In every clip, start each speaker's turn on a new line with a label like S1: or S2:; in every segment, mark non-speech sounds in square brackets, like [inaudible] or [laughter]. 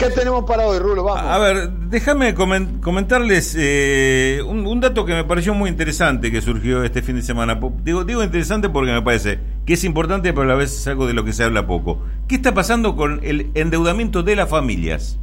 S1: ¿Qué tenemos para hoy, Rulo? Vamos.
S2: A ver, déjame comentarles eh, un, dato que me pareció muy interesante que surgió este fin de semana. Digo, digo interesante porque me parece que es importante, pero a la vez es algo de lo que se habla poco. ¿Qué está pasando con el endeudamiento de las familias?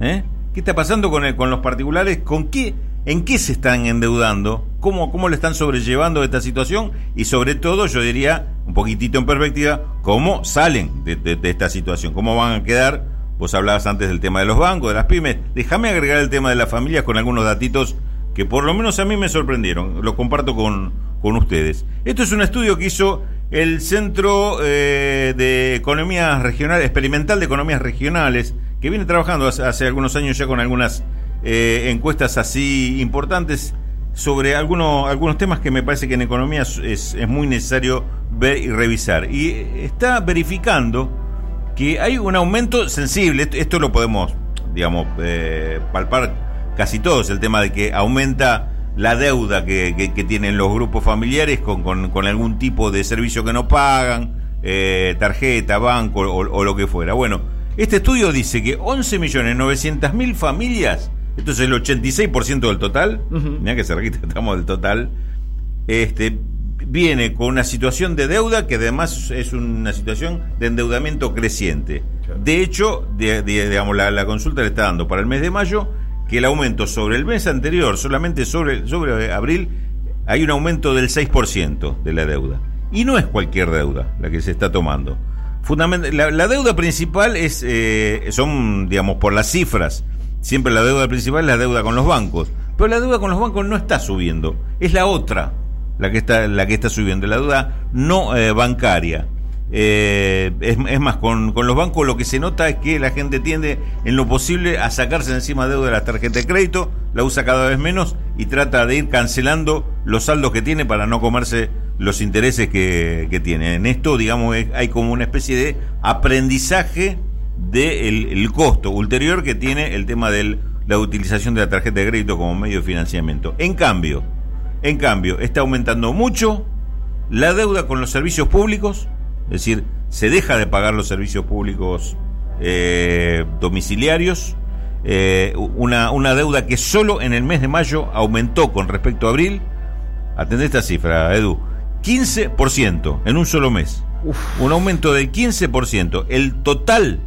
S2: ¿Eh? ¿Qué está pasando con, con los particulares? ¿Con qué, ¿En qué se están endeudando? ¿Cómo, ¿Cómo le están sobrellevando esta situación? Y sobre todo, yo diría, un poquitito en perspectiva, ¿cómo salen de esta situación? ¿Cómo van a quedar? Vos hablabas antes del tema de los bancos, de las pymes. Déjame agregar el tema de las familias con algunos datitos que por lo menos a mí me sorprendieron. Los comparto con, con ustedes. Esto es un estudio que hizo el Centro eh, de Economías Regionales, Experimental de Economías Regionales, que viene trabajando hace, algunos años ya con algunas eh, encuestas así importantes sobre algunos, algunos temas que me parece que en economía es, es muy necesario ver y revisar. Y está verificando que hay un aumento sensible, esto, lo podemos, digamos, eh, palpar casi todos, el tema de que aumenta la deuda que, tienen los grupos familiares con, con, algún tipo de servicio que no pagan, eh, tarjeta, banco o, lo que fuera. Bueno, este estudio dice que 11.900.000 familias, esto es el 86% del total, mira que cerquita estamos del total, este, viene con una situación de deuda que además es una situación de endeudamiento creciente. De hecho, digamos, la, consulta le está dando para el mes de mayo que el aumento sobre el mes anterior, solamente sobre, sobre abril, hay un aumento del 6% de la deuda. Y no es cualquier deuda la que se está tomando. la, la, deuda principal es, eh, son, digamos, por las cifras. Siempre la deuda principal es la deuda con los bancos. Pero la deuda con los bancos no está subiendo. Es la otra la que está, la que está subiendo, la deuda no eh, bancaria. Eh, es, más, con, los bancos lo que se nota es que la gente tiende en lo posible a sacarse encima deuda de la tarjeta de crédito, la usa cada vez menos y trata de ir cancelando los saldos que tiene para no comerse los intereses que, tiene. En esto, digamos, hay como una especie de aprendizaje del el costo ulterior que tiene el tema de la utilización de la tarjeta de crédito como medio de financiamiento. En cambio, en cambio, está aumentando mucho la deuda con los servicios públicos, es decir, se deja de pagar los servicios públicos eh, domiciliarios, eh, una, una, deuda que solo en el mes de mayo aumentó con respecto a abril. Atendé esta cifra, Edu. 15% en un solo mes. Un aumento del 15%. El total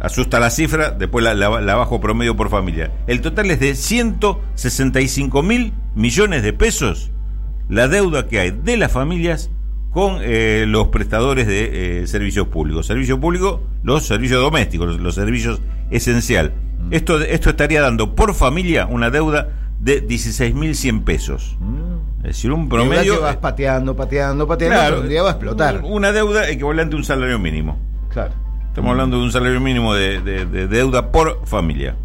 S2: asusta la cifra, después la, bajo promedio por familia. El total es de 165 mil millones de pesos la deuda que hay de las familias con eh, los prestadores de eh, servicios públicos. Servicio público, los servicios domésticos, los, servicios esencial. Mm. Esto, esto estaría dando por familia una deuda de 16.100 pesos. Mm. Es decir, un promedio...
S1: Que vas pateando, pateando, pateando, un día va a explotar.
S2: Una deuda equivalente a un salario mínimo. Claro. Estamos hablando de un salario mínimo de, deuda por familia.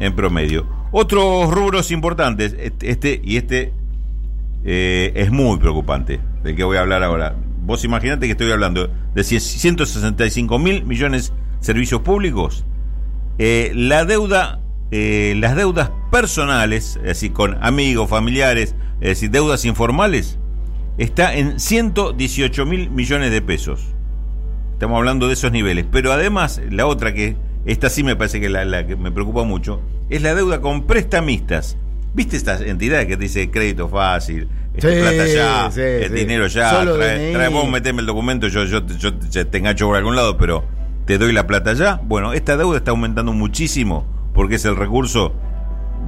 S2: En promedio. Otros rubros importantes, este y este eh, es muy preocupante, del que voy a hablar ahora. Vos imaginate que estoy hablando de 165 mil millones de servicios públicos. Eh, la deuda, eh, las deudas personales, es decir, con amigos, familiares, es decir, deudas informales, está en 118 mil millones de pesos. Estamos hablando de esos niveles. Pero además, la otra que, esta sí me parece que la, la que me preocupa mucho, es la deuda con prestamistas. ¿Viste estas entidades que te dice crédito fácil, este, plata ya, el dinero ya, trae, vos, meteme el documento, yo, yo, yo te engancho por algún lado, pero te doy la plata ya? Bueno, esta deuda está aumentando muchísimo porque es el recurso,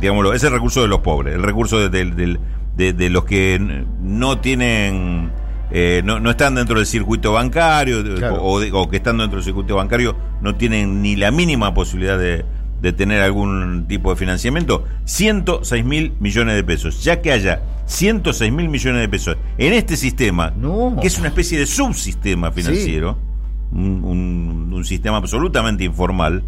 S2: digámoslo, es el recurso de los pobres, el recurso de, de los que no tienen eh, no, están dentro del circuito bancario o, que están dentro del circuito bancario no tienen ni la mínima posibilidad de, tener algún tipo de financiamiento, 106 mil millones de pesos. Ya que haya 106 mil millones de pesos en este sistema, que es una especie de subsistema financiero, un, sistema absolutamente informal,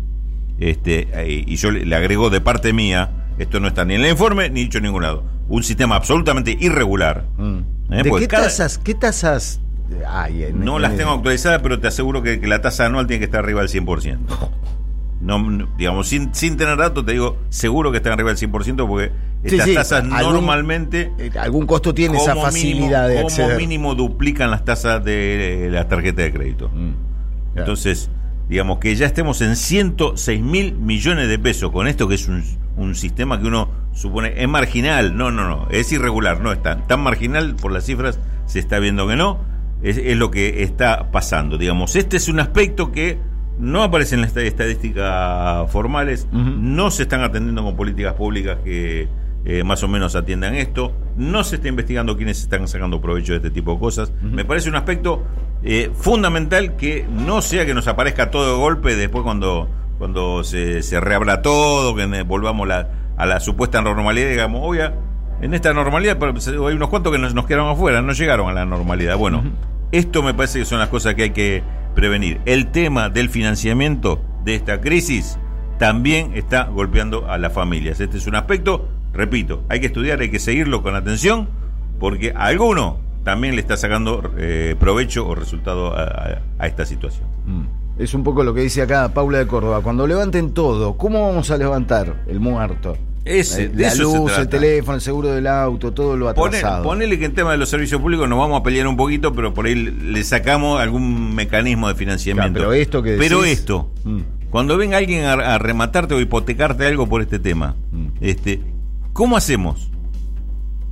S2: este, eh, y yo le agrego de parte mía, esto no está ni en el informe ni dicho en ningún lado, un sistema absolutamente irregular.
S1: Mm. ¿Eh? ¿De qué tasas? ¿Qué tasas hay?
S2: no las tengo actualizadas, pero te aseguro que, la tasa anual tiene que estar arriba del 100%. [laughs] No, digamos, sin, sin tener datos, te digo, seguro que están arriba del 100% porque estas tasas normalmente...
S1: Eh, algún costo tiene esa facilidad de acceder.
S2: Como mínimo duplican las tasas de la tarjeta de crédito. Mm. Entonces, digamos, que ya estemos en 106 mil millones de pesos con esto que es un, un, sistema que uno supone es marginal, no, no, no, es irregular, no es tan, marginal por las cifras, se está viendo que no, es, es lo que está pasando, digamos, este es un aspecto que no aparece en las estadísticas formales, no se están atendiendo con políticas públicas que eh, más o menos atiendan esto, no se está investigando quiénes están sacando provecho de este tipo de cosas. Me parece un aspecto eh, fundamental que no sea que nos aparezca todo de golpe después cuando, cuando se, se reabra todo, que volvamos a la supuesta normalidad, digamos, obvia, en esta normalidad hay unos cuantos que nos, nos quedaron afuera, no llegaron a la normalidad. Bueno, esto me parece que son las cosas que hay que prevenir. El tema del financiamiento de esta crisis también está golpeando a las familias. Este es un aspecto repito, hay que estudiar, hay que seguirlo con atención, porque a alguno también le está sacando eh, provecho o resultado a, esta situación.
S1: Mm. Es un poco lo que dice acá Paula de Córdoba. Cuando levanten todo, ¿cómo vamos a levantar el muerto?
S2: Ese,
S1: la luz, el teléfono, el seguro del auto, todo lo atrasado.
S2: Ponele, que en tema de los servicios públicos nos vamos a pelear un poquito, pero por ahí le sacamos algún mecanismo de financiamiento.
S1: pero esto que
S2: Pero esto, mm. cuando venga alguien a, rematarte o hipotecarte algo por este tema, mm. este, ¿Cómo hacemos?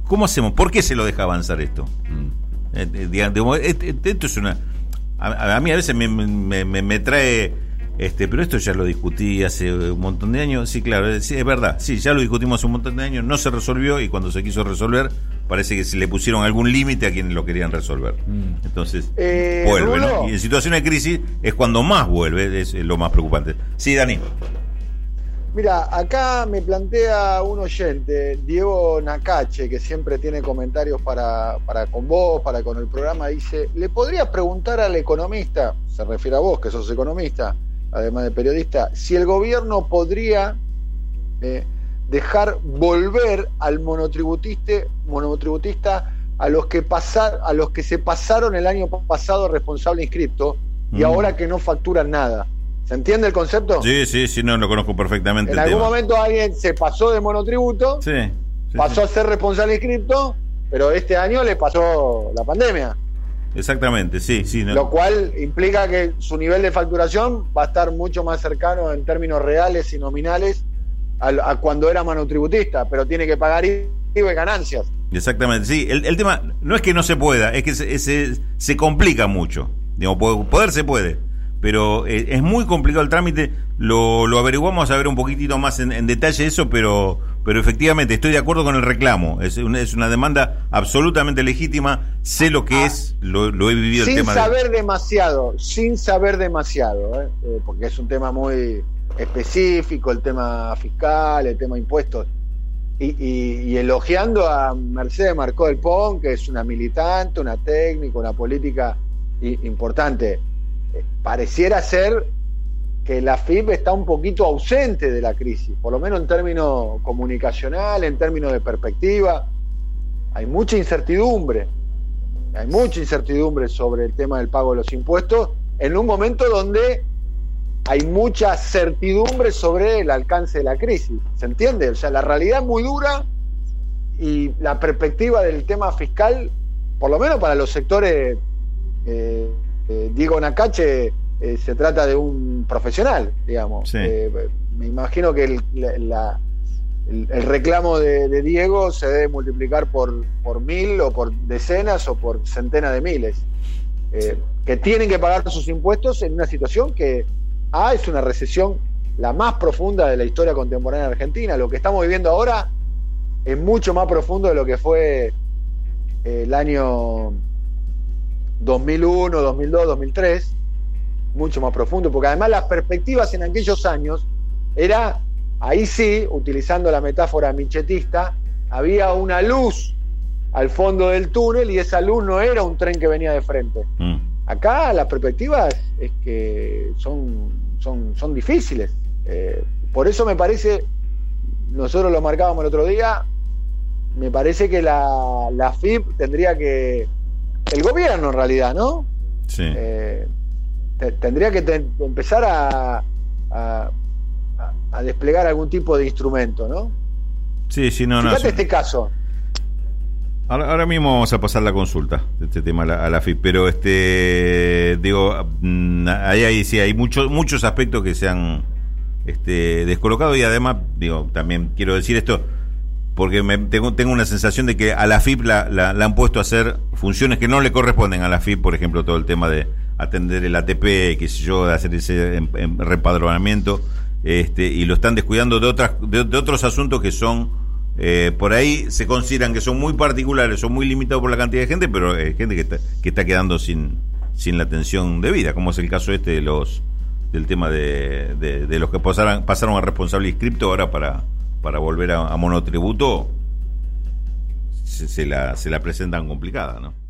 S2: ¿Cómo hacemos? ¿Por qué se lo deja avanzar esto? Mm. Eh, eh, esto es una... A, mí a veces me, trae... Este, pero esto ya lo discutí hace un montón de años. Sí, claro, es, es verdad. Sí, ya lo discutimos hace un montón de años. No se resolvió y cuando se quiso resolver, parece que se le pusieron algún límite a quienes lo querían resolver. Mm. Entonces, eh, vuelve, ¿no? Y en situaciones de crisis es cuando más vuelve, es lo más preocupante. Sí, Dani.
S3: Mira, acá me plantea un oyente, Diego Nacache, que siempre tiene comentarios para, para con vos, para con el programa, dice, ¿le podrías preguntar al economista, se refiere a vos que sos economista, además de periodista, si el gobierno podría eh, dejar volver al monotributista, monotributista a los que pasar, a los que se pasaron el año pasado responsable inscripto y mm. ahora que no facturan nada? ¿Se entiende el concepto?
S2: Sí, sí, sí, no lo conozco perfectamente.
S3: En algún momento alguien se pasó de monotributo, pasó a ser responsable inscripto, pero este año le pasó la pandemia.
S2: Exactamente, sí, sí.
S3: Lo cual implica que su nivel de facturación va a estar mucho más cercano en términos reales y nominales a, cuando era monotributista, pero tiene que pagar IVA y ganancias.
S2: Exactamente, sí. El, tema no es que no se pueda, es que se, se, complica mucho. Digo, poder se puede pero eh, es muy complicado el trámite. Lo, lo, averiguamos a ver un poquitito más en, detalle eso, pero, pero efectivamente estoy de acuerdo con el reclamo. Es una, es una demanda absolutamente legítima. Sé lo que ah, es, lo, he vivido
S3: sin
S2: el tema.
S3: Sin saber demasiado, sin saber demasiado, ¿eh? Eh, porque es un tema muy específico, el tema fiscal, el tema impuestos. Y, y, elogiando a Mercedes Marcó del Pon, que es una militante, una técnica, una política importante pareciera ser que la FIP está un poquito ausente de la crisis, por lo menos en términos comunicacional, en términos de perspectiva. Hay mucha incertidumbre, hay mucha incertidumbre sobre el tema del pago de los impuestos en un momento donde hay mucha certidumbre sobre el alcance de la crisis. ¿Se entiende? O sea, la realidad es muy dura y la perspectiva del tema fiscal, por lo menos para los sectores eh, Diego Nakache eh, se trata de un profesional, digamos. Eh, me imagino que el, reclamo de, Diego se debe multiplicar por, por mil o por decenas o por centenas de miles, que tienen que pagar sus impuestos en una situación que, A, es una recesión la más profunda de la historia contemporánea de Argentina. Lo que estamos viviendo ahora es mucho más profundo de lo que fue el año 2001, 2002, 2003, mucho más profundo, porque además las perspectivas en aquellos años era, ahí sí, utilizando la metáfora michetista, había una luz al fondo del túnel y esa luz no era un tren que venía de frente. Mm. Acá las perspectivas es que son, son, son difíciles. Eh, por eso me parece, nosotros lo marcábamos el otro día, me parece que la, la FIP tendría que el gobierno en realidad, ¿no?
S2: Sí.
S3: Eh, tendría que empezar a, a, desplegar algún tipo de instrumento, ¿no?
S2: Sí, sí, no,
S3: Fíjate este caso.
S2: Ahora, mismo vamos a pasar la consulta de este tema a la, FIP, pero este digo, mm, ahí, ahí sí hay muchos muchos aspectos que se han este, descolocado y además, digo, también quiero decir esto porque me, tengo, tengo una sensación de que a la FIP la, la, han puesto a hacer funciones que no le corresponden a la FIP, por ejemplo, todo el tema de atender el ATP, qué sé yo, de hacer ese em, em, repadronamiento, este, y lo están descuidando de, otras, de, otros asuntos que son, eh, por ahí se consideran que son muy particulares, son muy limitados por la cantidad de gente, pero hay gente que está, que está quedando sin, sin la atención debida, como es el caso este de los del tema de, de, los que pasaron, pasaron a responsable inscripto ahora para, para volver a, monotributo, se, se, la, se la presentan complicada, ¿no?